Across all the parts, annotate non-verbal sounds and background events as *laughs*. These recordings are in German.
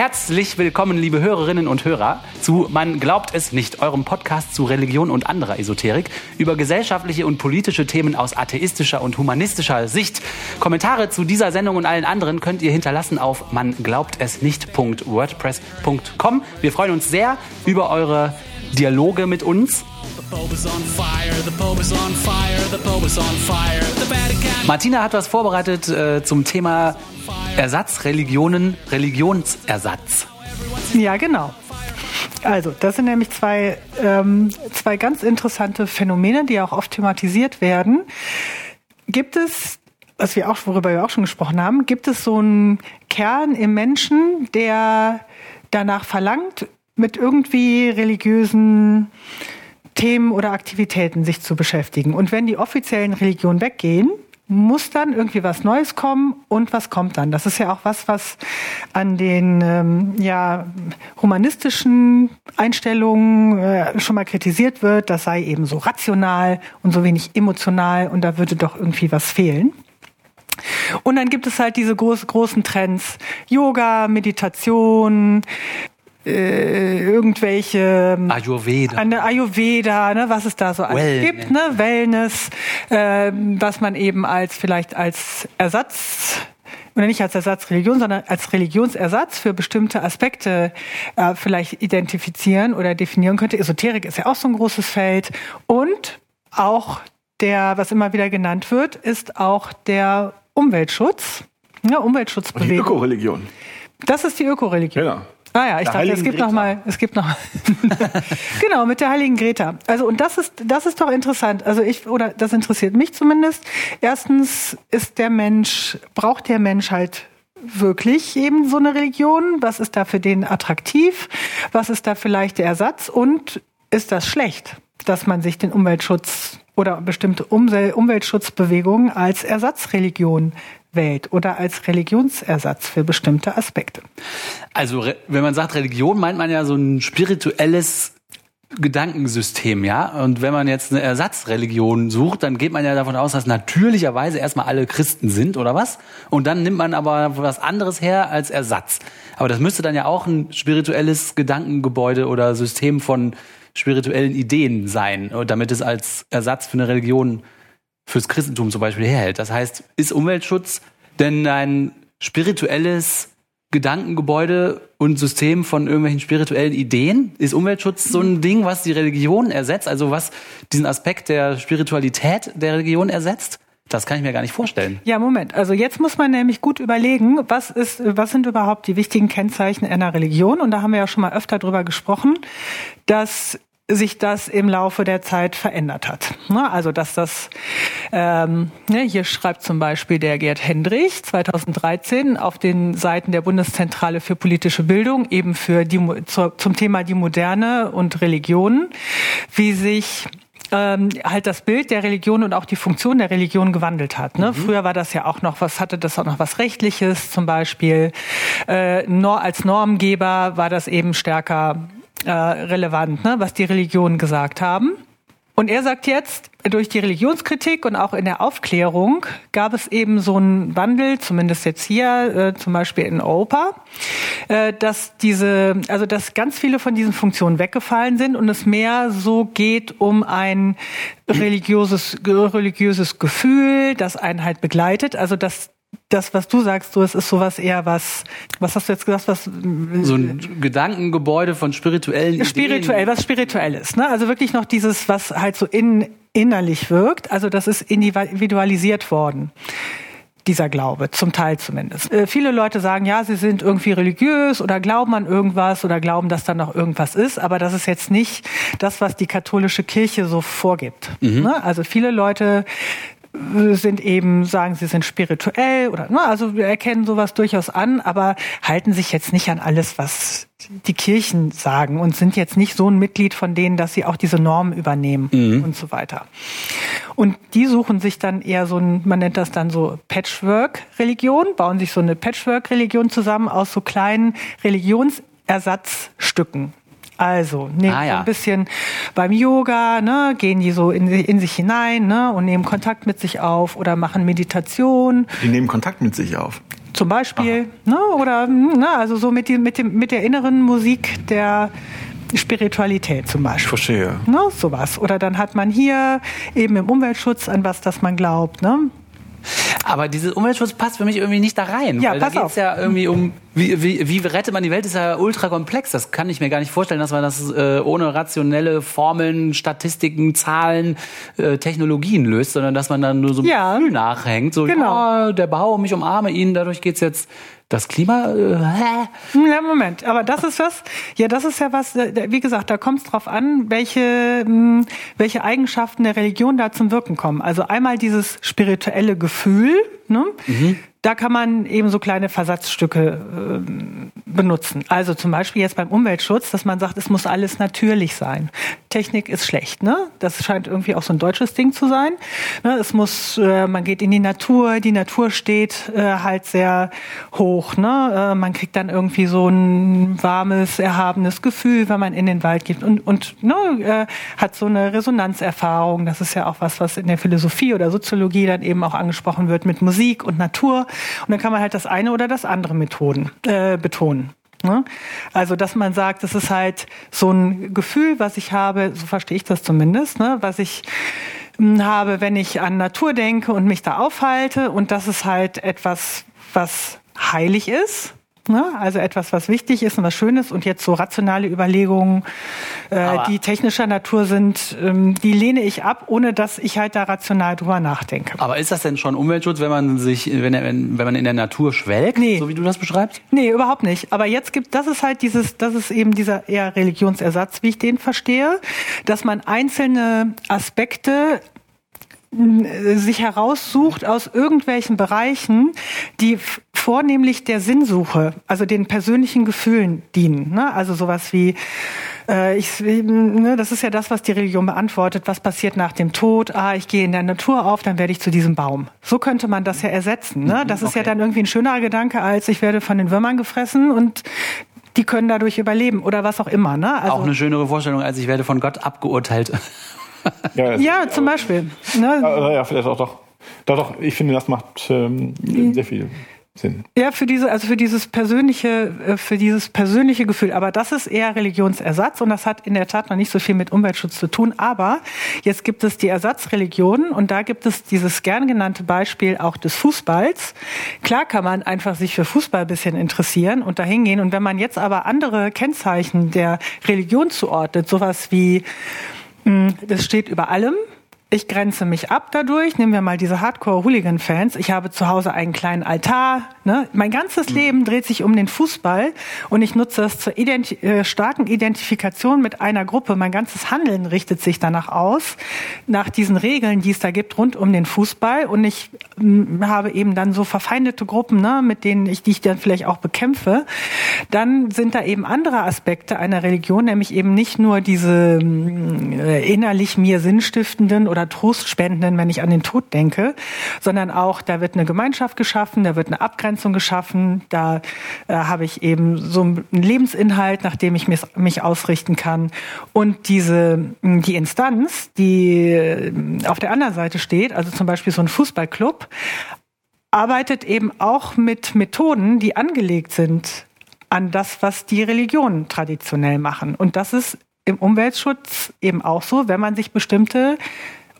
Herzlich willkommen, liebe Hörerinnen und Hörer, zu Man glaubt es nicht, eurem Podcast zu Religion und anderer Esoterik über gesellschaftliche und politische Themen aus atheistischer und humanistischer Sicht. Kommentare zu dieser Sendung und allen anderen könnt ihr hinterlassen auf man glaubt es nicht.wordpress.com. Wir freuen uns sehr über eure Dialoge mit uns. Martina hat was vorbereitet äh, zum Thema Ersatzreligionen, Religionsersatz. Ja, genau. Also, das sind nämlich zwei, ähm, zwei ganz interessante Phänomene, die auch oft thematisiert werden. Gibt es, was wir auch, worüber wir auch schon gesprochen haben, gibt es so einen Kern im Menschen, der danach verlangt, mit irgendwie religiösen Themen oder Aktivitäten sich zu beschäftigen. Und wenn die offiziellen Religionen weggehen, muss dann irgendwie was Neues kommen und was kommt dann? Das ist ja auch was, was an den ähm, ja, humanistischen Einstellungen äh, schon mal kritisiert wird. Das sei eben so rational und so wenig emotional und da würde doch irgendwie was fehlen. Und dann gibt es halt diese groß, großen Trends. Yoga, Meditation, äh, irgendwelche ähm, Ayurveda, eine Ayurveda, ne, was es da so alles gibt, ne, Wellness, äh, was man eben als vielleicht als Ersatz oder nicht als Ersatzreligion, sondern als Religionsersatz für bestimmte Aspekte äh, vielleicht identifizieren oder definieren könnte. Esoterik ist ja auch so ein großes Feld und auch der, was immer wieder genannt wird, ist auch der Umweltschutz, ja, Umweltschutzbewegung. Die Ökoreligion. Das ist die Ökoreligion. Genau. Ah ja, ich der dachte, es gibt Greta. noch mal, es gibt noch *laughs* genau mit der heiligen Greta. Also und das ist das ist doch interessant. Also ich oder das interessiert mich zumindest. Erstens ist der Mensch braucht der Mensch halt wirklich eben so eine Religion? Was ist da für den attraktiv? Was ist da vielleicht der Ersatz? Und ist das schlecht, dass man sich den Umweltschutz oder bestimmte Umweltschutzbewegungen als Ersatzreligion wählt oder als Religionsersatz für bestimmte Aspekte. Also wenn man sagt Religion, meint man ja so ein spirituelles Gedankensystem, ja. Und wenn man jetzt eine Ersatzreligion sucht, dann geht man ja davon aus, dass natürlicherweise erstmal alle Christen sind, oder was? Und dann nimmt man aber was anderes her als Ersatz. Aber das müsste dann ja auch ein spirituelles Gedankengebäude oder System von spirituellen Ideen sein, damit es als Ersatz für eine Religion fürs Christentum zum Beispiel herhält. Das heißt, ist Umweltschutz denn ein spirituelles Gedankengebäude und System von irgendwelchen spirituellen Ideen? Ist Umweltschutz so ein Ding, was die Religion ersetzt? Also was diesen Aspekt der Spiritualität der Religion ersetzt? Das kann ich mir gar nicht vorstellen. Ja, Moment. Also jetzt muss man nämlich gut überlegen, was ist, was sind überhaupt die wichtigen Kennzeichen einer Religion? Und da haben wir ja schon mal öfter drüber gesprochen, dass sich das im Laufe der Zeit verändert hat. Also dass das, ähm, ne, hier schreibt zum Beispiel der Gerd Hendrich 2013 auf den Seiten der Bundeszentrale für politische Bildung eben für die, zum Thema die Moderne und Religionen, wie sich ähm, halt das Bild der Religion und auch die Funktion der Religion gewandelt hat. Ne? Mhm. Früher war das ja auch noch was, hatte das auch noch was Rechtliches, zum Beispiel äh, als Normgeber war das eben stärker äh, relevant, ne, was die Religionen gesagt haben. Und er sagt jetzt, durch die Religionskritik und auch in der Aufklärung gab es eben so einen Wandel, zumindest jetzt hier, äh, zum Beispiel in Europa, äh, dass diese, also dass ganz viele von diesen Funktionen weggefallen sind und es mehr so geht um ein religiöses, religiöses Gefühl, das einen halt begleitet, also dass das, was du sagst, so, es ist sowas eher was, was hast du jetzt gesagt, was? So ein Gedankengebäude von spirituellen Spirituell, Ideen. was spirituelles, ne? Also wirklich noch dieses, was halt so in, innerlich wirkt. Also das ist individualisiert worden dieser Glaube, zum Teil zumindest. Äh, viele Leute sagen, ja, sie sind irgendwie religiös oder glauben an irgendwas oder glauben, dass da noch irgendwas ist, aber das ist jetzt nicht das, was die katholische Kirche so vorgibt. Mhm. Ne? Also viele Leute sind eben, sagen sie sind spirituell oder, ne, also wir erkennen sowas durchaus an, aber halten sich jetzt nicht an alles, was die Kirchen sagen und sind jetzt nicht so ein Mitglied von denen, dass sie auch diese Normen übernehmen mhm. und so weiter. Und die suchen sich dann eher so ein, man nennt das dann so Patchwork-Religion, bauen sich so eine Patchwork-Religion zusammen aus so kleinen Religionsersatzstücken. Also nehmen ah, ja. so ein bisschen beim Yoga, ne, gehen die so in, in sich hinein ne, und nehmen Kontakt mit sich auf oder machen Meditation. Die nehmen Kontakt mit sich auf. Zum Beispiel, ne, oder ne, also so mit, die, mit, dem, mit der inneren Musik der Spiritualität zum Beispiel. Verstehe. Ne, sowas. Oder dann hat man hier eben im Umweltschutz an was, das man glaubt. Ne? Aber dieser Umweltschutz passt für mich irgendwie nicht da rein. Ja, weil pass da geht's auf. ja irgendwie um, wie, wie, wie rettet man die Welt, ist ja ultra komplex. Das kann ich mir gar nicht vorstellen, dass man das äh, ohne rationelle Formeln, Statistiken, Zahlen, äh, Technologien löst, sondern dass man dann nur so Ja. Gefühl nachhängt. So, Genau. ja, der Baum, ich umarme ihn, dadurch geht's jetzt das Klima. Äh, hä? Ja, Moment, aber das ist was, ja, das ist ja was, wie gesagt, da kommt es drauf an, welche, mh, welche Eigenschaften der Religion da zum Wirken kommen. Also einmal dieses spirituelle Gefühl, ne? Da kann man eben so kleine Versatzstücke ähm, benutzen. Also zum Beispiel jetzt beim Umweltschutz, dass man sagt, es muss alles natürlich sein. Technik ist schlecht, ne? Das scheint irgendwie auch so ein deutsches Ding zu sein. Ne? Es muss, äh, man geht in die Natur, die Natur steht äh, halt sehr hoch, ne? Äh, man kriegt dann irgendwie so ein warmes, erhabenes Gefühl, wenn man in den Wald geht und und ne, äh, hat so eine Resonanzerfahrung. Das ist ja auch was, was in der Philosophie oder Soziologie dann eben auch angesprochen wird mit Musik und Natur. Und dann kann man halt das eine oder das andere Methoden äh, betonen. Ne? Also, dass man sagt, das ist halt so ein Gefühl, was ich habe, so verstehe ich das zumindest, ne? was ich mh, habe, wenn ich an Natur denke und mich da aufhalte. Und das ist halt etwas, was heilig ist. Ne? Also etwas, was wichtig ist und was schön ist. Und jetzt so rationale Überlegungen, äh, die technischer Natur sind, ähm, die lehne ich ab, ohne dass ich halt da rational drüber nachdenke. Aber ist das denn schon Umweltschutz, wenn man sich, wenn, wenn, wenn man in der Natur schwelgt, Nee. so wie du das beschreibst? Nee, überhaupt nicht. Aber jetzt gibt, das ist halt dieses, das ist eben dieser eher Religionsersatz, wie ich den verstehe, dass man einzelne Aspekte sich heraussucht aus irgendwelchen Bereichen, die vornehmlich der Sinnsuche, also den persönlichen Gefühlen dienen. Ne? Also sowas wie, äh, ich, ne, das ist ja das, was die Religion beantwortet. Was passiert nach dem Tod? Ah, ich gehe in der Natur auf, dann werde ich zu diesem Baum. So könnte man das ja ersetzen. Ne? Das ist ja okay. dann irgendwie ein schönerer Gedanke, als ich werde von den Würmern gefressen und die können dadurch überleben oder was auch immer. Ne? Also, Auch eine schönere Vorstellung, als ich werde von Gott abgeurteilt. Ja, ja, zum Beispiel. Ne? Ja, ja, vielleicht auch doch. Doch, doch, ich finde, das macht ähm, sehr viel Sinn. Ja, für diese, also für dieses persönliche, äh, für dieses persönliche Gefühl. Aber das ist eher Religionsersatz und das hat in der Tat noch nicht so viel mit Umweltschutz zu tun. Aber jetzt gibt es die Ersatzreligionen und da gibt es dieses gern genannte Beispiel auch des Fußballs. Klar kann man einfach sich für Fußball ein bisschen interessieren und dahin gehen. Und wenn man jetzt aber andere Kennzeichen der Religion zuordnet, sowas wie, das steht über allem, ich grenze mich ab dadurch. Nehmen wir mal diese Hardcore-Hooligan-Fans. Ich habe zu Hause einen kleinen Altar. Ne? Mein ganzes Leben dreht sich um den Fußball und ich nutze es zur identi äh, starken Identifikation mit einer Gruppe. Mein ganzes Handeln richtet sich danach aus, nach diesen Regeln, die es da gibt rund um den Fußball. Und ich mh, habe eben dann so verfeindete Gruppen, ne, mit denen ich, die ich dann vielleicht auch bekämpfe. Dann sind da eben andere Aspekte einer Religion, nämlich eben nicht nur diese mh, äh, innerlich mir sinnstiftenden oder trostspendenden, wenn ich an den Tod denke, sondern auch, da wird eine Gemeinschaft geschaffen, da wird eine Abgrenzung geschaffen, da äh, habe ich eben so einen Lebensinhalt, nach dem ich mich, mich ausrichten kann. Und diese, die Instanz, die äh, auf der anderen Seite steht, also zum Beispiel so ein Fußballclub, arbeitet eben auch mit Methoden, die angelegt sind an das, was die Religionen traditionell machen. Und das ist im Umweltschutz eben auch so, wenn man sich bestimmte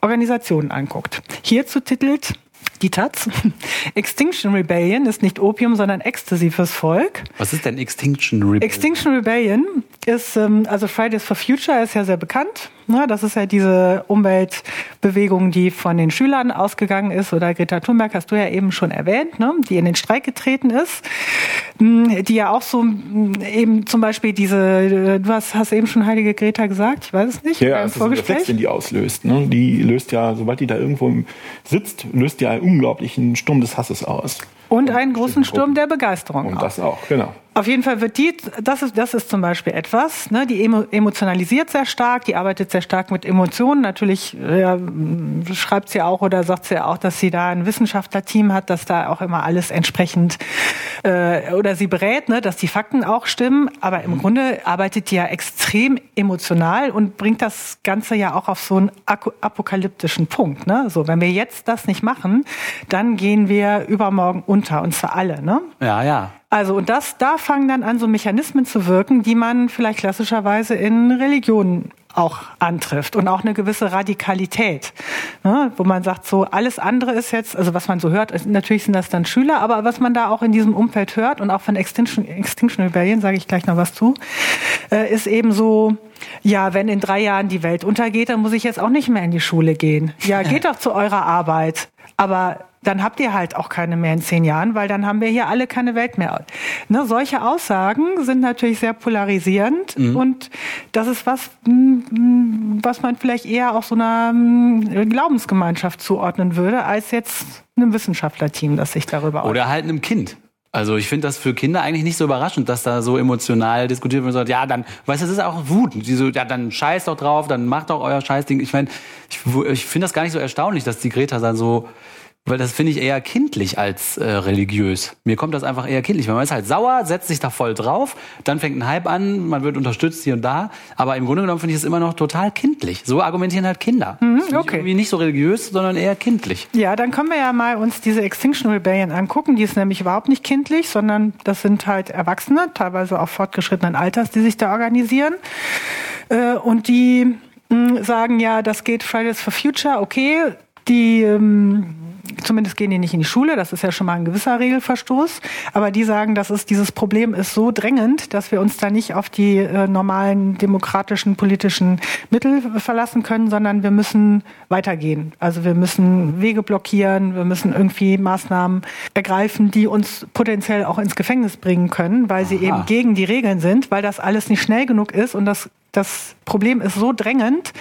Organisationen anguckt. Hierzu titelt die Taz, *laughs* Extinction Rebellion ist nicht Opium, sondern Ecstasy fürs Volk. Was ist denn Extinction Rebellion? Extinction Rebellion ist, ähm, also Fridays for Future ist ja sehr bekannt. Ne? Das ist ja diese Umweltbewegung, die von den Schülern ausgegangen ist. Oder Greta Thunberg hast du ja eben schon erwähnt, ne? die in den Streik getreten ist. Mm, Die ja auch so mm, eben zum Beispiel diese, äh, du hast, hast eben schon Heilige Greta gesagt, ich weiß es nicht, Ja, es ist ein Reflex, den die auslöst. Ne? Die löst ja, sobald die da irgendwo sitzt, löst die einen unglaublichen Sturm des Hasses aus. Und einen großen Sturm der Begeisterung. Und auch. das auch, genau. Auf jeden Fall wird die, das ist, das ist zum Beispiel etwas, ne, die emo, emotionalisiert sehr stark, die arbeitet sehr stark mit Emotionen. Natürlich ja, schreibt sie auch oder sagt sie auch, dass sie da ein Wissenschaftlerteam hat, dass da auch immer alles entsprechend äh, oder sie berät, ne, dass die Fakten auch stimmen. Aber im mhm. Grunde arbeitet die ja extrem emotional und bringt das Ganze ja auch auf so einen apokalyptischen Punkt. Ne? So, wenn wir jetzt das nicht machen, dann gehen wir übermorgen unter und zwar alle. Ne? Ja, ja. Also und das, da fangen dann an so Mechanismen zu wirken, die man vielleicht klassischerweise in Religionen auch antrifft und auch eine gewisse Radikalität, ne, wo man sagt, so alles andere ist jetzt, also was man so hört, natürlich sind das dann Schüler, aber was man da auch in diesem Umfeld hört und auch von Extinction, Extinction Rebellion, sage ich gleich noch was zu, äh, ist eben so, ja, wenn in drei Jahren die Welt untergeht, dann muss ich jetzt auch nicht mehr in die Schule gehen. Ja, *laughs* geht doch zu eurer Arbeit. Aber dann habt ihr halt auch keine mehr in zehn Jahren, weil dann haben wir hier alle keine Welt mehr. Ne, solche Aussagen sind natürlich sehr polarisierend mhm. und das ist was, was man vielleicht eher auch so einer Glaubensgemeinschaft zuordnen würde, als jetzt einem Wissenschaftlerteam, das sich darüber Oder halt einem Kind. Also ich finde das für Kinder eigentlich nicht so überraschend, dass da so emotional diskutiert wird und sagt, ja, dann, weißt du, das ist auch Wut. Die so, ja, dann scheiß doch drauf, dann macht doch euer Scheißding. Ich meine, ich, ich finde das gar nicht so erstaunlich, dass die Greta dann so weil das finde ich eher kindlich als äh, religiös. Mir kommt das einfach eher kindlich. Man ist halt sauer, setzt sich da voll drauf, dann fängt ein Hype an, man wird unterstützt hier und da. Aber im Grunde genommen finde ich es immer noch total kindlich. So argumentieren halt Kinder. Mhm, okay. Irgendwie nicht so religiös, sondern eher kindlich. Ja, dann können wir ja mal uns diese Extinction Rebellion angucken. Die ist nämlich überhaupt nicht kindlich, sondern das sind halt Erwachsene, teilweise auch fortgeschrittenen Alters, die sich da organisieren. Äh, und die mh, hm, sagen ja, das geht Fridays for Future, okay. Die ähm, zumindest gehen die nicht in die Schule, das ist ja schon mal ein gewisser Regelverstoß, aber die sagen, dass es dieses Problem ist so drängend, dass wir uns da nicht auf die äh, normalen demokratischen politischen Mittel verlassen können, sondern wir müssen weitergehen. Also wir müssen Wege blockieren, wir müssen irgendwie Maßnahmen ergreifen, die uns potenziell auch ins Gefängnis bringen können, weil sie Aha. eben gegen die Regeln sind, weil das alles nicht schnell genug ist und das das Problem ist so drängend,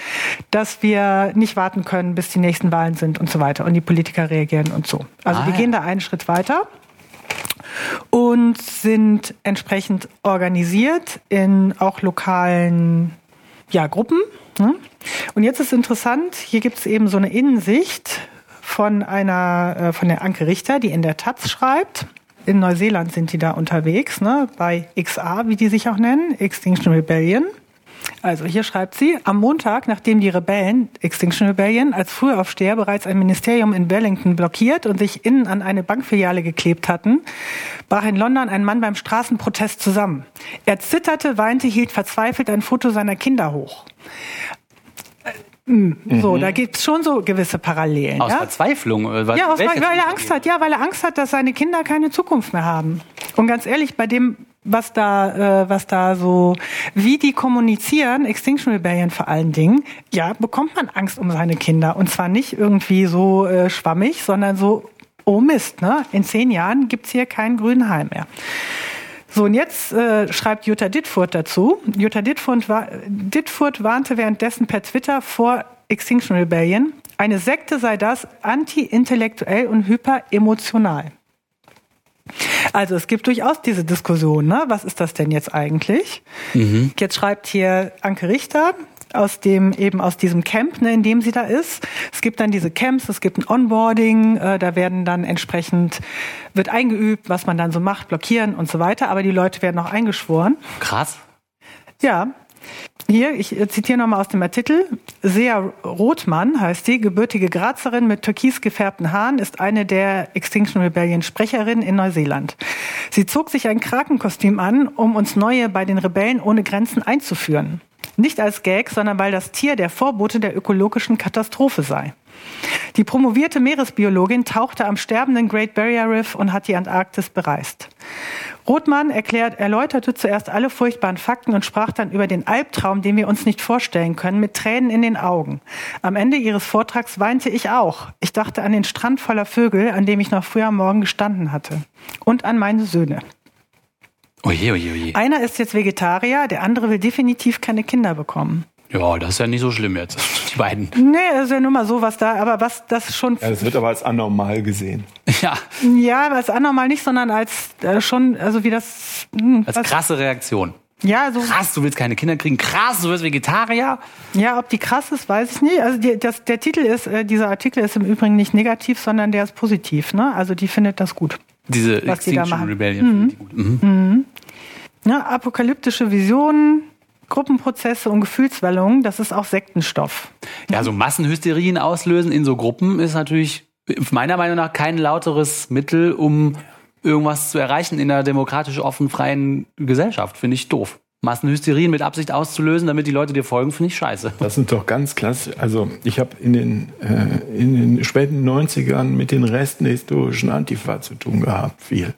dass wir nicht warten können, bis die nächsten Wahlen sind und so weiter und die Politiker reagieren und so. Also ah, wir ja. gehen da einen Schritt weiter und sind entsprechend organisiert in auch lokalen ja, Gruppen. Ne? Und jetzt ist interessant, hier gibt es eben so eine Innensicht von einer, äh, von der Anke Richter, die in der Taz schreibt. In Neuseeland sind die da unterwegs, ne, bei XA, wie die sich auch nennen, Extinction Rebellion. Also hier schreibt sie, am Montag, nachdem die Rebellen, Extinction Rebellion, als Frühaufsteher bereits ein Ministerium in Wellington blockiert und sich innen an eine Bankfiliale geklebt hatten, brach in London ein Mann beim Straßenprotest zusammen. Er zitterte, weinte, hielt verzweifelt ein Foto seiner Kinder hoch. Hm, so, mhm. da gibt's schon so gewisse Parallelen. Aus ja? Verzweiflung? Weil, ja, aus, weil er Angst hat. Ja, weil er Angst hat, dass seine Kinder keine Zukunft mehr haben. Und ganz ehrlich, bei dem was da, äh, was da so, wie die kommunizieren, Extinction Rebellion vor allen Dingen, ja, bekommt man Angst um seine Kinder. Und zwar nicht irgendwie so äh, schwammig, sondern so, oh Mist, ne? In zehn Jahren gibt's hier kein Grünheim mehr. So, und jetzt äh, schreibt Jutta Dittfurt dazu. Jutta Dittfurt, war, Dittfurt warnte währenddessen per Twitter vor Extinction Rebellion. Eine Sekte sei das anti-intellektuell und hyperemotional. Also es gibt durchaus diese Diskussion, ne? was ist das denn jetzt eigentlich? Mhm. Jetzt schreibt hier Anke Richter, aus dem eben aus diesem Camp, ne, in dem sie da ist. Es gibt dann diese Camps, es gibt ein Onboarding, äh, da werden dann entsprechend wird eingeübt, was man dann so macht, blockieren und so weiter. Aber die Leute werden auch eingeschworen. Krass. Ja, hier, ich zitiere nochmal aus dem Artikel. Sea Rothmann heißt sie, gebürtige Grazerin mit türkis gefärbten Haaren, ist eine der Extinction Rebellion Sprecherinnen in Neuseeland. Sie zog sich ein Krakenkostüm an, um uns neue bei den Rebellen ohne Grenzen einzuführen. Nicht als Gag, sondern weil das Tier der Vorbote der ökologischen Katastrophe sei. Die promovierte Meeresbiologin tauchte am sterbenden Great Barrier Reef und hat die Antarktis bereist. Rothmann erklärt, erläuterte zuerst alle furchtbaren Fakten und sprach dann über den Albtraum, den wir uns nicht vorstellen können, mit Tränen in den Augen. Am Ende ihres Vortrags weinte ich auch. Ich dachte an den Strand voller Vögel, an dem ich noch früher am Morgen gestanden hatte. Und an meine Söhne. Oje, oje, oje. Einer ist jetzt Vegetarier, der andere will definitiv keine Kinder bekommen. Ja, das ist ja nicht so schlimm jetzt, *laughs* die beiden. Nee, das ist ja nur mal so was da, aber was das schon. Ja, das wird aber als anormal gesehen. *laughs* Ja. Ja, als anormal nicht, sondern als äh, schon, also wie das. Mh, hm, als was, krasse Reaktion. Ja, so. Krass, du willst keine Kinder kriegen. Krass, du wirst Vegetarier. Ja, ob die krass ist, weiß ich nicht. Also die, das, der Titel ist, äh, dieser Artikel ist im Übrigen nicht negativ, sondern der ist positiv. Ne? Also die findet das gut. Diese was die da Extinction machen. Rebellion. finde ich gut. Mhm. Ja, apokalyptische Visionen, Gruppenprozesse und Gefühlswellungen, das ist auch Sektenstoff. Ja, so Massenhysterien auslösen in so Gruppen ist natürlich meiner Meinung nach kein lauteres Mittel, um irgendwas zu erreichen in einer demokratisch offen freien Gesellschaft. Finde ich doof. Massenhysterien mit Absicht auszulösen, damit die Leute dir folgen, finde ich scheiße. Das sind doch ganz klasse. Also ich habe in den, äh, in den späten 90ern mit den Resten der historischen Antifa zu tun gehabt, viel.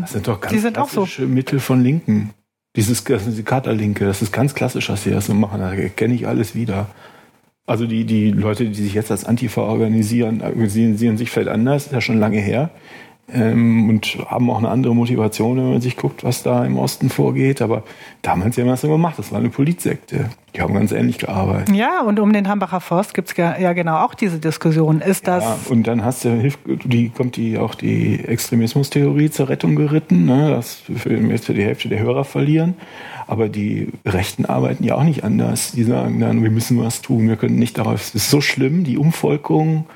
Das sind doch ganz Die sind auch so. klassische Mittel von Linken. Dieses das die Katerlinke, das ist ganz klassisch, dass sie das so machen. Da kenne ich alles wieder. Also die, die Leute, die sich jetzt als Antifa organisieren, organisieren sich vielleicht anders, ist ja schon lange her. Ähm, und haben auch eine andere Motivation, wenn man sich guckt, was da im Osten vorgeht. Aber damals haben wir das immer gemacht. Das war eine Politsekte. Die haben ganz ähnlich gearbeitet. Ja, und um den Hambacher Forst gibt's ja, ja genau auch diese Diskussion. Ist das Ja, und dann hast du, die, kommt die auch die Extremismustheorie zur Rettung geritten, ne, dass wir jetzt für die Hälfte der Hörer verlieren. Aber die Rechten arbeiten ja auch nicht anders. Die sagen dann, wir müssen was tun, wir können nicht darauf. Es ist so schlimm, die Umvolkung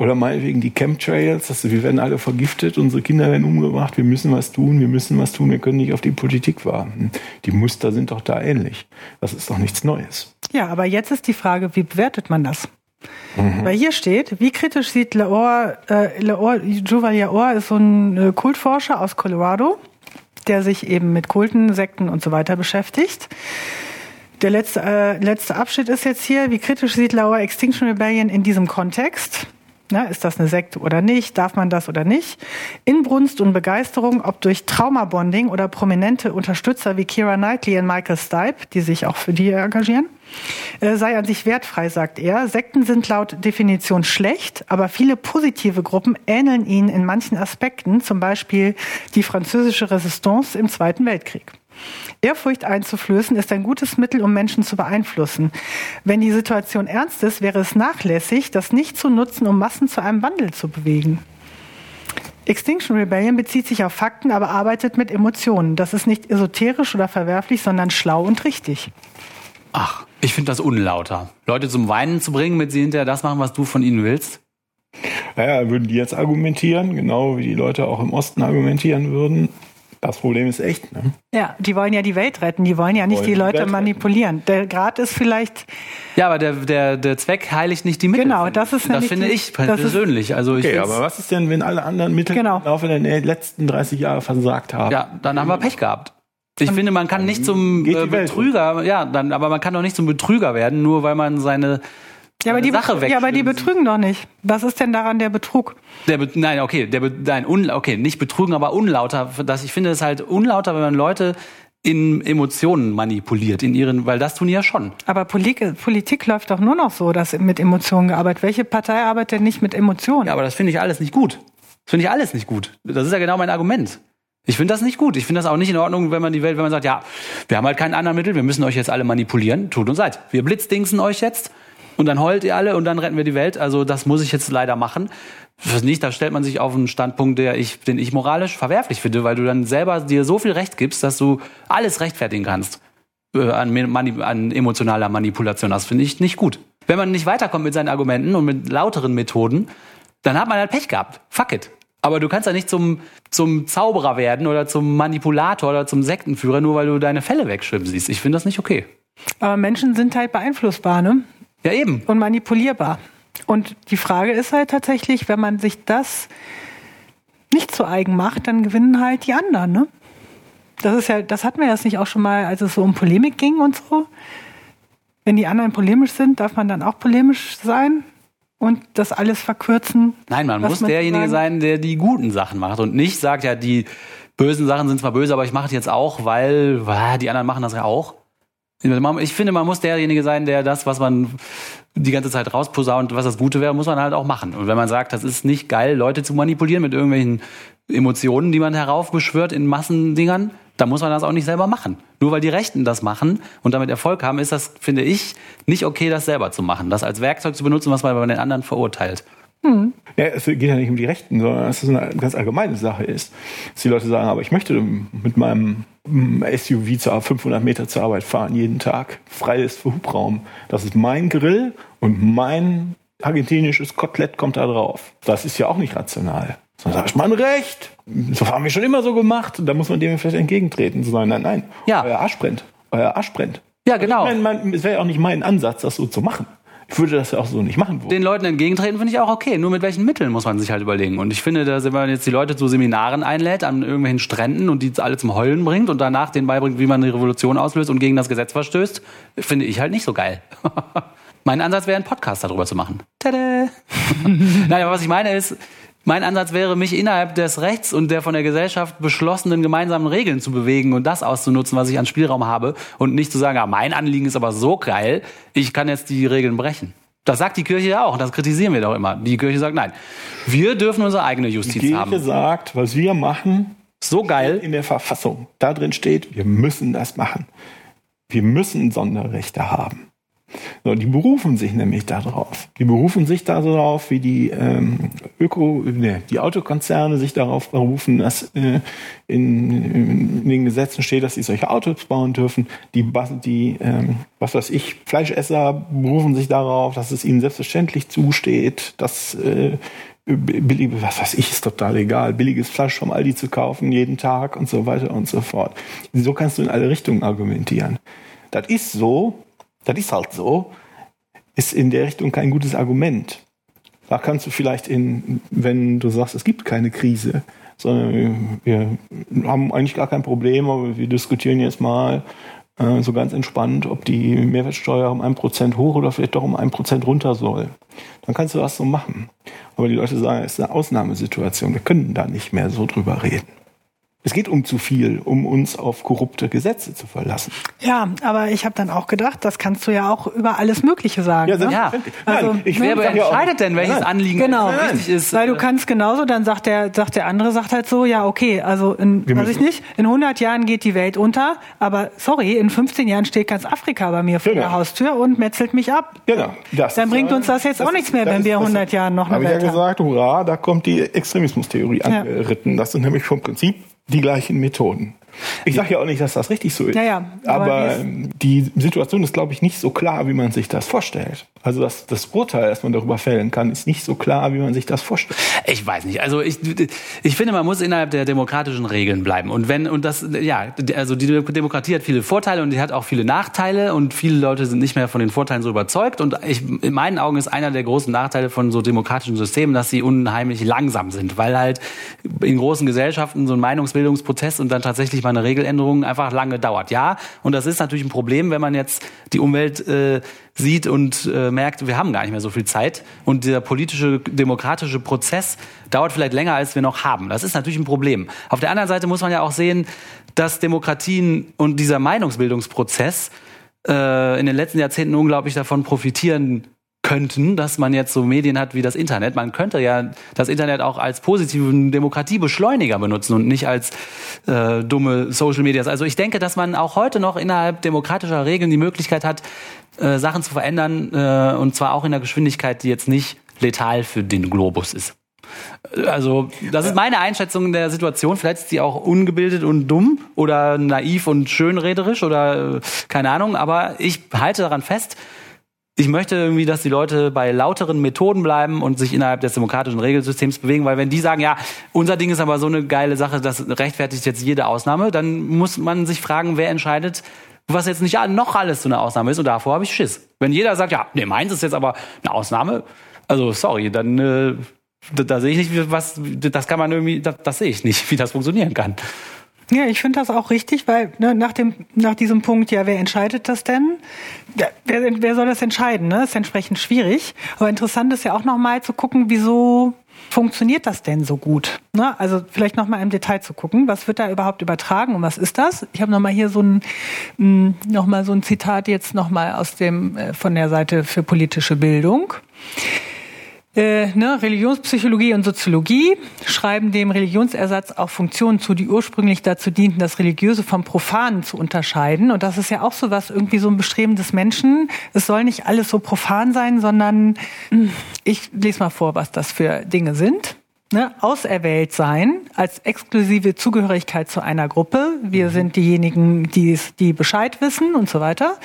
oder meinetwegen die Chemtrails, dass wir werden alle vergiftet, unsere Kinder werden umgebracht, wir müssen was tun, wir müssen was tun, wir können nicht auf die Politik warten. Die Muster sind doch da ähnlich. Das ist doch nichts Neues. Ja, aber jetzt ist die Frage, wie bewertet man das? Weil hier steht, wie kritisch sieht Leor, äh, Leor Juvalier Orr ist so ein äh, Kultforscher aus Colorado, der sich eben mit Kulten, Sekten und so weiter beschäftigt. Der letzte, äh, letzte Abschnitt ist jetzt hier, wie kritisch sieht Laura Extinction Rebellion in diesem Kontext? Na, ist das eine Sekte oder nicht? Darf man das oder nicht? Inbrunst und Begeisterung, ob durch Traumabonding oder prominente Unterstützer wie Kira Knightley und Michael Stipe, die sich auch für die engagieren, äh, sei an sich wertfrei, sagt er. Sekten sind laut Definition schlecht, aber viele positive Gruppen ähneln ihnen in manchen Aspekten, zum Beispiel die französische Resistance im Zweiten Weltkrieg. Ehrfurcht einzuflößen ist ein gutes Mittel, um Menschen zu beeinflussen. Wenn die Situation ernst ist, wäre es nachlässig, das nicht zu nutzen, um Massen zu einem Wandel zu bewegen. Extinction Rebellion bezieht sich auf Fakten, aber arbeitet mit Emotionen. Das ist nicht esoterisch oder verwerflich, sondern schlau und richtig. Ach, ich finde das unlauter. Leute zum Weinen zu bringen, mit sie hinterher das machen, was du von ihnen willst. Naja, würden die jetzt argumentieren, genau wie die Leute auch im Osten argumentieren würden. Das Problem ist echt. Ne? Ja, die wollen ja die Welt retten, die wollen ja nicht Wollen die die Leute retten. manipulieren. Der Grad ist vielleicht, Ja, aber der, der, der Zweck heiligt nicht die Mittel. Genau, das ist Das nämlich finde die- ich das ist- persönlich. Also ich Okay, aber was ist denn, wenn alle anderen Mittel Genau. im Laufe der letzten 30 Jahre versagt haben? Ja, dann haben wir Pech gehabt. Ich finde, man kann nicht zum die äh, Betrüger, ja, dann, aber man kann doch nicht zum Betrüger werden, nur weil man seine ja, aber die, Sache ja, aber die betrügen doch nicht. Was ist denn daran der Betrug? Der Be nein, okay, der Be nein, un okay, nicht betrügen, aber unlauter. Das, ich finde es halt unlauter, wenn man Leute in Emotionen manipuliert, in ihren, weil das tun die ja schon. Aber Politik, Politik läuft doch nur noch so, dass mit Emotionen gearbeitet. Welche Partei arbeitet denn nicht mit Emotionen? Ja, aber das finde ich alles nicht gut. Das finde ich alles nicht gut. Das ist ja genau mein Argument. Ich finde das nicht gut. Ich finde das auch nicht in Ordnung, wenn man die Welt, wenn man sagt, ja, wir haben halt kein anderes Mittel, wir müssen euch jetzt alle manipulieren. Tut uns leid. Wir blitzdingsen euch jetzt und dann heult ihr alle und dann retten wir die Welt. Also das muss ich jetzt leider machen. Das nicht, da stellt man sich auf einen Standpunkt, der ich, den ich moralisch verwerflich finde, weil du dann selber dir so viel Recht gibst, dass du alles rechtfertigen kannst äh, an, Mani an emotionaler Manipulation. Das finde ich nicht gut. Wenn man nicht weiterkommt mit seinen Argumenten und mit lauteren Methoden, dann hat man halt Pech gehabt. Fuck it. Aber du kannst ja nicht zum, zum Zauberer werden oder zum Manipulator oder zum Sektenführer, nur weil du deine Fälle wegschwimmen siehst. Ich finde das nicht okay. Aber Menschen sind halt beeinflussbar, ne? Ja, eben. Und manipulierbar. Und die Frage ist halt tatsächlich, wenn man sich das nicht zu eigen macht, dann gewinnen halt die anderen, ne? Das ist ja, das hatten wir jetzt nicht auch schon mal, als es so um Polemik ging und so. Wenn die anderen polemisch sind, darf man dann auch polemisch sein und das alles verkürzen. Nein, man muss man derjenige sagen- sein, der die guten Sachen macht und nicht sagt, ja, die bösen Sachen sind zwar böse, aber ich mache es jetzt auch, weil ah, die anderen machen das ja auch. Ich finde, man muss derjenige sein, der das, was man die ganze Zeit rausposaunt, was das Gute wäre, muss man halt auch machen. Und wenn man sagt, das ist nicht geil, Leute zu manipulieren mit irgendwelchen Emotionen, die man heraufbeschwört in Massendingern, dann muss man das auch nicht selber machen. Nur weil die Rechten das machen und damit Erfolg haben, ist das, finde ich, nicht okay, das selber zu machen. Das als Werkzeug zu benutzen, was man bei den anderen verurteilt. Ja, es geht ja nicht um die Rechten, sondern dass es eine ganz allgemeine Sache ist. Dass die Leute sagen, aber ich möchte mit meinem SUV zu 500 Meter zur Arbeit fahren, jeden Tag. Frei ist für Hubraum. Das ist mein Grill und mein argentinisches Kotelett kommt da drauf. Das ist ja auch nicht rational. Dann sag ich, Mann, recht. Das haben wir schon immer so gemacht. Und da muss man dem vielleicht entgegentreten. Zu sagen, nein, nein. Ja. Euer Arsch brennt. Euer Arsch brennt. Ja, genau. Ich meine, mein, es wäre ja auch nicht mein Ansatz, das so zu machen. Ich würde das auch so nicht machen wollen. den Leuten entgegentreten finde ich auch okay. Nur mit welchen Mitteln muss man sich halt überlegen. Und ich finde, dass wenn man jetzt die Leute zu Seminaren einlädt an irgendwelchen Stränden und die alle zum Heulen bringt und danach denen beibringt, wie man eine Revolution auslöst und gegen das Gesetz verstößt, finde ich halt nicht so geil. *laughs* mein Ansatz wäre, einen Podcast darüber zu machen. Tada! *laughs* Nein, aber was ich meine ist, mein Ansatz wäre, mich innerhalb des Rechts und der von der Gesellschaft beschlossenen gemeinsamen Regeln zu bewegen und das auszunutzen, was ich an Spielraum habe und nicht zu sagen, ah, mein Anliegen ist aber so geil, ich kann jetzt die Regeln brechen. Das sagt die Kirche ja auch, das kritisieren wir doch immer. Die Kirche sagt, nein, wir dürfen unsere eigene Die Justiz Kirche haben. sagt, was wir machen, So geil. in der Verfassung, da drin steht, wir müssen das machen. Wir müssen Sonderrechte haben. So, die berufen sich nämlich darauf. Die berufen sich darauf, wie die ähm, Öko, ne, die Autokonzerne sich darauf berufen, dass äh, in, in den Gesetzen steht, dass sie solche Autos bauen dürfen. Die, die ähm, was weiß ich, Fleischesser berufen sich darauf, dass es ihnen selbstverständlich zusteht, dass äh, billige, was weiß ich, ist total egal, billiges Fleisch vom Aldi zu kaufen jeden Tag und so weiter und so fort. So kannst du in alle Richtungen argumentieren. Das ist so, das ist halt so, ist in der Richtung kein gutes Argument. Da kannst du vielleicht in, wenn du sagst, es gibt keine Krise, sondern wir haben eigentlich gar kein Problem, aber wir diskutieren jetzt mal äh, so ganz entspannt, ob die Mehrwertsteuer um ein Prozent hoch oder vielleicht doch um ein Prozent runter soll. Dann kannst du das so machen. Aber die Leute sagen, es ist eine Ausnahmesituation. Wir können da nicht mehr so drüber reden. Es geht um zu viel, um uns auf korrupte Gesetze zu verlassen. Ja, aber ich habe dann auch gedacht, das kannst du ja auch über alles Mögliche sagen. Ja, ne? selbstverständlich. Also, Nein, ich ne, Wer ja auch- entscheidet denn, welches Nein. Anliegen Genau. wichtig ist? Weil du kannst genauso, dann sagt der, sagt der andere, sagt halt so, ja, okay, also in, weiß ich nicht, in 100 Jahren geht die Welt unter, aber sorry, in 15 Jahren steht ganz Afrika bei mir vor Genau. der Haustür und metzelt mich ab. Genau. Das Dann bringt uns das jetzt das auch nichts mehr, wenn ist- wir das 100 Jahren noch eine Habe ich ja Welt haben. gesagt, hurra, da kommt die Extremismustheorie Ja. angeritten. Das sind nämlich vom Prinzip die gleichen Methoden. Ich sage ja auch nicht, dass das richtig so ist. Ja, ja, aber aber die Situation ist, glaube ich, nicht so klar, wie man sich das vorstellt. Also das, das Urteil, das man darüber fällen kann, ist nicht so klar, wie man sich das vorstellt. Ich weiß nicht. Also ich, ich finde, man muss innerhalb der demokratischen Regeln bleiben. Und wenn, und das, ja, also die Demokratie hat viele Vorteile und die hat auch viele Nachteile und viele Leute sind nicht mehr von den Vorteilen so überzeugt. Und ich, in meinen Augen ist einer der großen Nachteile von so demokratischen Systemen, dass sie unheimlich langsam sind, weil halt in großen Gesellschaften so ein Meinungsbildungsprozess und dann tatsächlich mal eine Regeländerung einfach lange dauert. Ja, und das ist natürlich ein Problem, wenn man jetzt die Umwelt äh, sieht und äh, merkt, wir haben gar nicht mehr so viel Zeit und der politische, demokratische Prozess dauert vielleicht länger, als wir noch haben. Das ist natürlich ein Problem. Auf der anderen Seite muss man ja auch sehen, dass Demokratien und dieser Meinungsbildungsprozess äh, in den letzten Jahrzehnten unglaublich davon profitieren könnten, dass man jetzt so Medien hat wie das Internet. Man könnte ja das Internet auch als positiven Demokratiebeschleuniger benutzen und nicht als äh, dumme Social Medias. Also ich denke, dass man auch heute noch innerhalb demokratischer Regeln die Möglichkeit hat, äh, Sachen zu verändern äh, und zwar auch in einer Geschwindigkeit, die jetzt nicht letal für den Globus ist. Also, das ist meine Einschätzung der Situation. Vielleicht ist die auch ungebildet und dumm oder naiv und schönrederisch oder äh, keine Ahnung, aber ich halte daran fest, ich möchte irgendwie, dass die Leute bei lauteren Methoden bleiben und sich innerhalb des demokratischen Regelsystems bewegen, weil wenn die sagen, ja, unser Ding ist aber so eine geile Sache, das rechtfertigt jetzt jede Ausnahme, dann muss man sich fragen, wer entscheidet, was jetzt nicht noch alles so eine Ausnahme ist und davor habe ich Schiss. Wenn jeder sagt, ja, nee, meins ist jetzt aber eine Ausnahme, also sorry, dann äh, da, da sehe ich nicht, was das kann man irgendwie, das, das sehe ich nicht, wie das funktionieren kann. Ja, ich finde das auch richtig, weil ne, nach, dem, nach diesem Punkt, ja, wer entscheidet das denn? Wer, wer soll das entscheiden? Ne? ist entsprechend schwierig. Aber interessant ist ja auch nochmal zu gucken, wieso funktioniert das denn so gut? Ne? Also vielleicht nochmal im Detail zu gucken, was wird da überhaupt übertragen und was ist das? Ich habe nochmal hier so ein mh, noch mal so ein Zitat jetzt nochmal aus dem äh, von der Seite für politische Bildung. Äh, ne, Religionspsychologie und Soziologie schreiben dem Religionsersatz auch Funktionen zu, die ursprünglich dazu dienten, das Religiöse vom Profanen zu unterscheiden. Und das ist ja auch so was, irgendwie so ein Bestreben des Menschen. Es soll nicht alles so profan sein, sondern ich lese mal vor, was das für Dinge sind. Ne, auserwählt sein als exklusive Zugehörigkeit zu einer Gruppe. Wir Mhm. sind diejenigen, die, es- die Bescheid wissen und so weiter.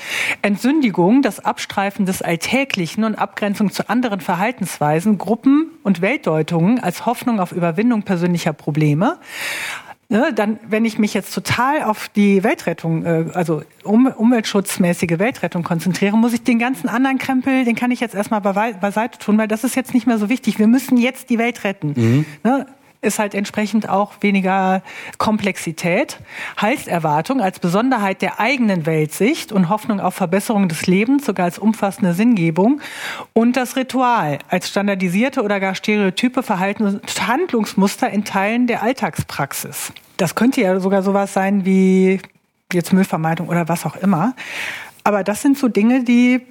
Entsündigung, das Abstreifen des Alltäglichen und Abgrenzung zu anderen Verhaltensweisen, Gruppen und Weltdeutungen als Hoffnung auf Überwindung persönlicher Probleme. Ne, dann, wenn ich mich jetzt total auf die Weltrettung, äh, also um, umweltschutzmäßige Weltrettung konzentriere, muss ich den ganzen anderen Krempel, den kann ich jetzt erstmal beiseite tun, weil das ist jetzt nicht mehr so wichtig. Wir müssen jetzt die Welt retten. Ne? Ist halt entsprechend auch weniger Komplexität. Heilserwartung als Besonderheit der eigenen Weltsicht und Hoffnung auf Verbesserung des Lebens, sogar als umfassende Sinngebung. Und das Ritual als standardisierte oder gar stereotype Verhalten und Handlungsmuster in Teilen der Alltagspraxis. Das könnte ja sogar sowas sein wie jetzt Müllvermeidung oder was auch immer. Aber das sind so Dinge, die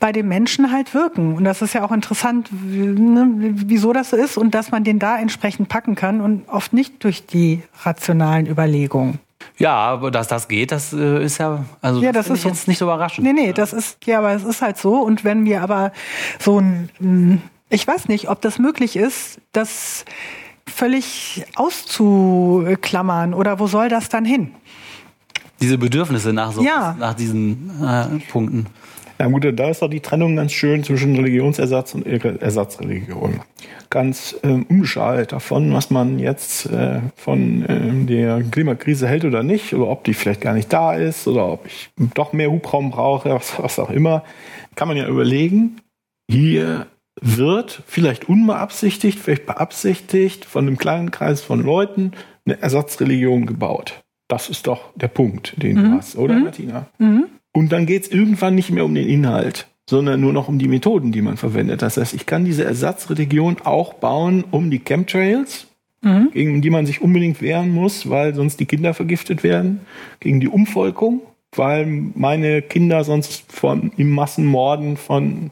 bei den Menschen halt wirken. Und das ist ja auch interessant, ne, wieso das so ist und dass man den da entsprechend packen kann und oft nicht durch die rationalen Überlegungen. Ja, aber dass das geht, das äh, ist ja, also Ja, das finde ist ich so. jetzt nicht so überraschend. Nee, nee, das ist, ja, aber es ist halt so. Und wenn wir aber so ein, mm, ich weiß nicht, ob das möglich ist, das völlig auszuklammern oder wo soll das dann hin? Diese Bedürfnisse nach so Ja. nach diesen äh, Punkten. Ja gut, da ist doch die Trennung ganz schön zwischen Religionsersatz und Ersatzreligion. Ganz ähm, unbeschadet davon, was man jetzt äh, von ähm, der Klimakrise hält oder nicht, oder ob die vielleicht gar nicht da ist, oder ob ich doch mehr Hubraum brauche, was, was auch immer, kann man ja überlegen. Hier wird vielleicht unbeabsichtigt, vielleicht beabsichtigt von einem kleinen Kreis von Leuten eine Ersatzreligion gebaut. Das ist doch der Punkt, den du hast, oder, Martina? Und dann geht es irgendwann nicht mehr um den Inhalt, sondern nur noch um die Methoden, die man verwendet. Das heißt, ich kann diese Ersatzreligion auch bauen um die Chemtrails, gegen die man sich unbedingt wehren muss, weil sonst die Kinder vergiftet werden, gegen die Umvolkung, weil meine Kinder sonst von im Massenmorden von,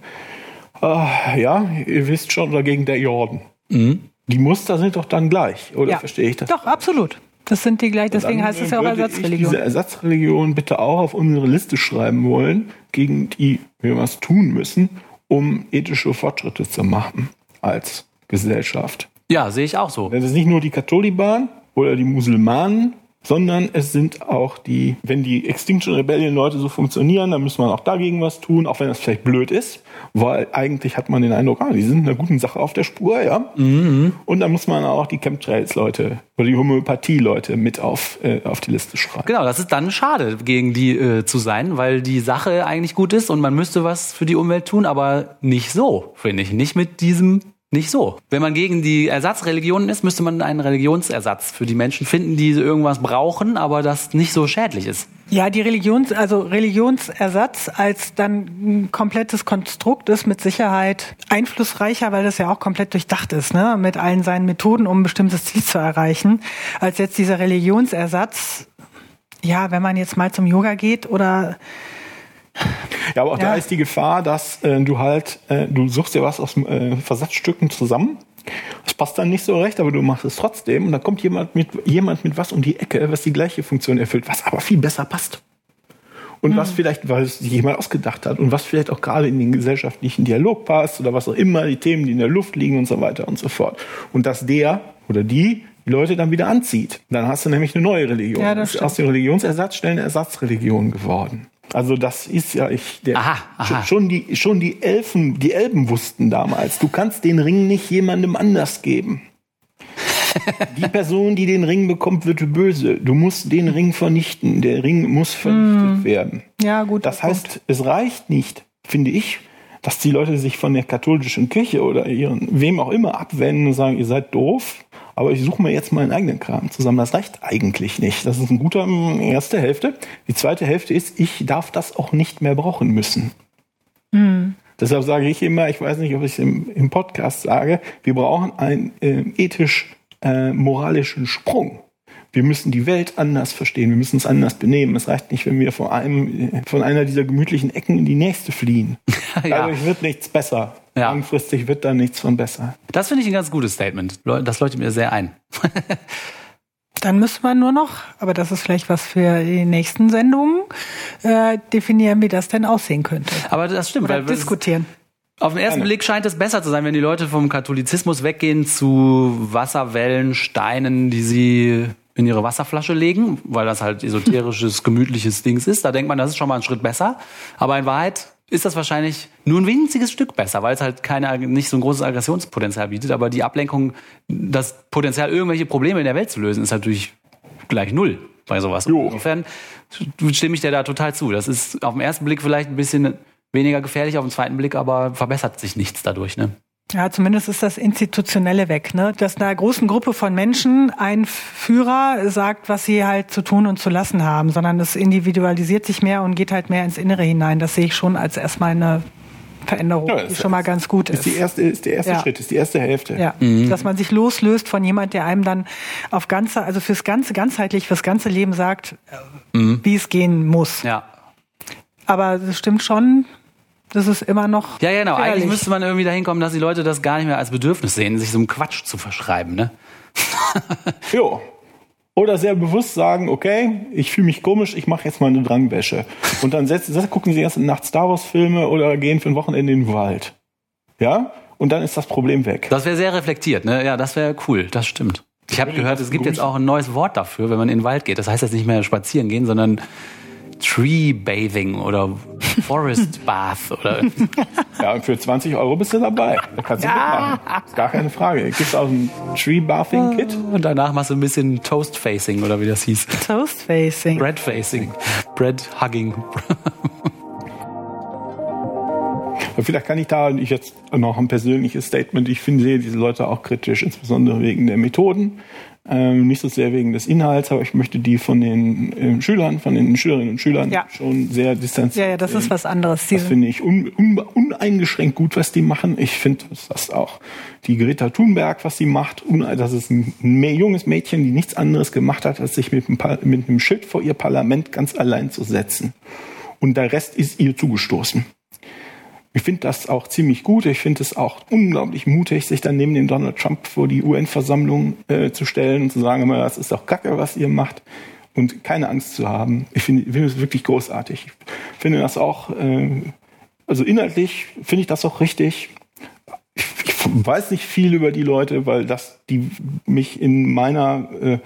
äh, ja, ihr wisst schon, oder gegen der Jordan. Die Muster sind doch dann gleich, oder Ja. verstehe ich das? Doch, absolut. Das sind die gleich, deswegen Dann, heißt es ja auch Ersatzreligion. diese Ersatzreligion bitte auch auf unsere Liste schreiben wollen, gegen die wir was tun müssen, um ethische Fortschritte zu machen als Gesellschaft. Ja, sehe ich auch so. Das ist nicht nur die Katholiban oder die Musulmanen, sondern es sind auch die, wenn die Extinction Rebellion Leute so funktionieren, dann muss man auch dagegen was tun, auch wenn das vielleicht blöd ist, weil eigentlich hat man den Eindruck, ah, die sind einer guten Sache auf der Spur, ja. Und dann muss man auch die Chemtrails Leute oder die Homöopathie Leute mit auf, äh, auf die Liste schreiben. Genau, das ist dann schade, gegen die äh, zu sein, weil die Sache eigentlich gut ist und man müsste was für die Umwelt tun, aber nicht so, finde ich. Nicht mit diesem, nicht so. Wenn man gegen die Ersatzreligionen ist, müsste man einen Religionsersatz für die Menschen finden, die irgendwas brauchen, aber das nicht so schädlich ist. Ja, die Religions, also Religionsersatz als dann ein komplettes Konstrukt ist mit Sicherheit einflussreicher, weil das ja auch komplett durchdacht ist, ne, mit allen seinen Methoden, um ein bestimmtes Ziel zu erreichen, als jetzt dieser Religionsersatz. Ja, wenn man jetzt mal zum Yoga geht oder Ja, aber auch Ja. da ist die Gefahr, dass äh, du halt, äh, du suchst dir was aus äh, Versatzstücken zusammen. Das passt dann nicht so recht, aber du machst es trotzdem. Und dann kommt jemand mit, jemand mit was um die Ecke, was die gleiche Funktion erfüllt, was aber viel besser passt. Und was vielleicht, weil es sich jemand ausgedacht hat und was vielleicht auch gerade in den gesellschaftlichen Dialog passt oder was auch immer, die Themen, die in der Luft liegen und so weiter und so fort. Und dass der oder die die Leute dann wieder anzieht. Dann hast du nämlich eine neue Religion. Ja, das ist aus schnell eine Ersatzreligion geworden. Also das ist ja ich der Aha, aha. schon die schon die Elfen, die Elben wussten damals, du kannst den Ring nicht jemandem anders geben. *laughs* Die Person, die den Ring bekommt, wird böse. Du musst den Ring vernichten. Der Ring muss vernichtet werden. ja gut. Das heißt, es reicht nicht, finde ich, dass die Leute sich von der katholischen Kirche oder ihren wem auch immer abwenden und sagen, ihr seid doof, aber ich suche mir jetzt meinen eigenen Kram zusammen. Das reicht eigentlich nicht. Das ist ein guter mm, erste Hälfte. Die zweite Hälfte ist, ich darf das auch nicht mehr brauchen müssen. Deshalb sage ich immer, ich weiß nicht, ob ich es im, im Podcast sage, wir brauchen einen äh, ethisch äh, moralischen Sprung. Wir müssen die Welt anders verstehen, wir müssen uns anders benehmen. Es reicht nicht, wenn wir von einem, äh, von einer dieser gemütlichen Ecken in die nächste fliehen. *laughs* Ja. Dadurch wird nichts besser. Ja. Langfristig wird da nichts von besser. Das finde ich ein ganz gutes Statement. Das leuchtet mir sehr ein. *laughs* Dann müsste man nur noch, aber das ist vielleicht was für die nächsten Sendungen, äh, definieren, wie das denn aussehen könnte. Aber das stimmt, Oder weil diskutieren. Auf den ersten Gerne. Blick scheint es besser zu sein, wenn die Leute vom Katholizismus weggehen zu Wasserwellen, Steinen, die sie in ihre Wasserflasche legen, weil das halt esoterisches, *laughs* gemütliches Dings ist. Da denkt man, das ist schon mal ein Schritt besser. Aber in Wahrheit ist das wahrscheinlich nur ein winziges Stück besser, weil es halt keine, nicht so ein großes Aggressionspotenzial bietet. Aber die Ablenkung, das Potenzial, irgendwelche Probleme in der Welt zu lösen, ist natürlich gleich null bei sowas. Jo. Insofern stimme ich dir da total zu. Das ist auf den ersten Blick vielleicht ein bisschen weniger gefährlich, auf den zweiten Blick aber verbessert sich nichts dadurch. Ne? Ja, zumindest ist das Institutionelle weg, ne? Dass einer großen Gruppe von Menschen ein Führer sagt, was sie halt zu tun und zu lassen haben, sondern es individualisiert sich mehr und geht halt mehr ins Innere hinein. Das sehe ich schon als erstmal eine Veränderung, Ja, die schon mal ganz gut Ist, ist. die erste, ist der erste Ja. Schritt, ist die erste Hälfte. Ja, dass man sich loslöst von jemand, der einem dann auf ganze, also fürs ganze, ganzheitlich, fürs ganze Leben sagt, äh, wie es gehen muss. Ja. Aber es stimmt schon, das ist immer noch. Ja, genau. Eigentlich gefährlich. müsste man irgendwie dahin kommen, dass die Leute das gar nicht mehr als Bedürfnis sehen, sich so einem Quatsch zu verschreiben. Ne? *laughs* Jo. Oder sehr bewusst sagen, okay, ich fühle mich komisch, ich mache jetzt mal eine Drangwäsche. Und dann setzen, das gucken sie erst Nacht Star Wars Filme oder gehen für ein Wochenende in den Wald. Ja? Und dann ist das Problem weg. Das wäre sehr reflektiert. Ne? Ja, das wäre cool. Das stimmt. Ich habe gehört, es gibt jetzt auch ein neues Wort dafür, wenn man in den Wald geht. Das heißt jetzt nicht mehr spazieren gehen, sondern Tree Bathing oder Forest *laughs* Bath oder Ja, und für 20 Euro bist du dabei. Da kannst du mitmachen. Ist gar keine Frage. Gibt auch ein Tree Bathing Kit? und danach machst du ein bisschen Toast Facing oder wie das hieß. Toast Facing. Bread Facing. Bread Hugging. Vielleicht kann ich da ich jetzt noch ein persönliches Statement. Ich finde sehe diese Leute auch kritisch, insbesondere wegen der Methoden. Ähm, nicht so sehr wegen des Inhalts, aber ich möchte die von den ähm, Schülern, von den Schülerinnen und Schülern Ja. schon sehr distanziert. Ja, ja, das ist was anderes. Das finde ich un, un, uneingeschränkt gut, was die machen. Ich finde, das auch die Greta Thunberg, was sie macht, das ist ein mehr junges Mädchen, die nichts anderes gemacht hat, als sich mit einem, mit einem Schild vor ihr Parlament ganz allein zu setzen. Und der Rest ist ihr zugestoßen. Ich finde das auch ziemlich gut. Ich finde es auch unglaublich mutig, sich dann neben dem Donald Trump vor die UN-Versammlung äh, zu stellen und zu sagen, immer, das ist doch Kacke, was ihr macht. Und keine Angst zu haben. Ich finde ich finde es wirklich großartig. Ich finde das auch, äh, also inhaltlich finde ich das auch richtig. Ich, ich weiß nicht viel über die Leute, weil das die mich in meiner äh,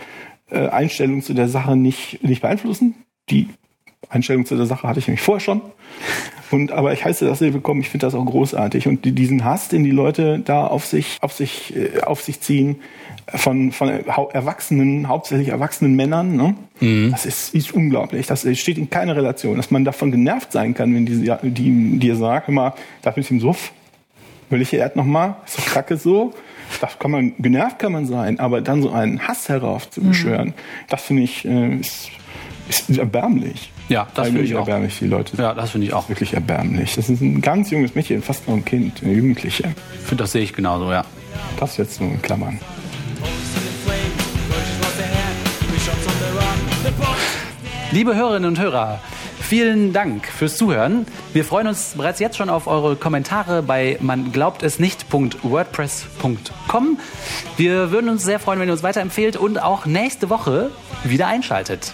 äh, Einstellung zu der Sache nicht, nicht beeinflussen. Die Einstellung zu der Sache hatte ich nämlich vorher schon. Und, aber ich heiße das sehr willkommen. Ich finde das auch großartig. Und die, diesen Hass, den die Leute da auf sich, auf sich, äh, auf sich ziehen, von, von erwachsenen, hauptsächlich erwachsenen Männern, ne? das ist, ist unglaublich. Das steht in keiner Relation. Dass man davon genervt sein kann, wenn die, die dir sagt, immer, das mit dem Suff, will ich er nochmal, ist doch kacke so. Das kann man, genervt kann man sein, aber dann so einen Hass heraufzubeschwören, das finde ich, äh, ist, ist erbärmlich. Ja, das finde ich auch. erbärmlich, die Leute. Ja, das finde ich auch. Wirklich erbärmlich. Das ist ein ganz junges Mädchen, fast noch ein Kind, eine Jugendliche. Ich finde, das sehe ich genauso, ja. Das jetzt nur in Klammern. Liebe Hörerinnen und Hörer, vielen Dank fürs Zuhören. Wir freuen uns bereits jetzt schon auf eure Kommentare bei man glaubt es nicht.wordpress.com. Wir würden uns sehr freuen, wenn ihr uns weiterempfehlt und auch nächste Woche wieder einschaltet.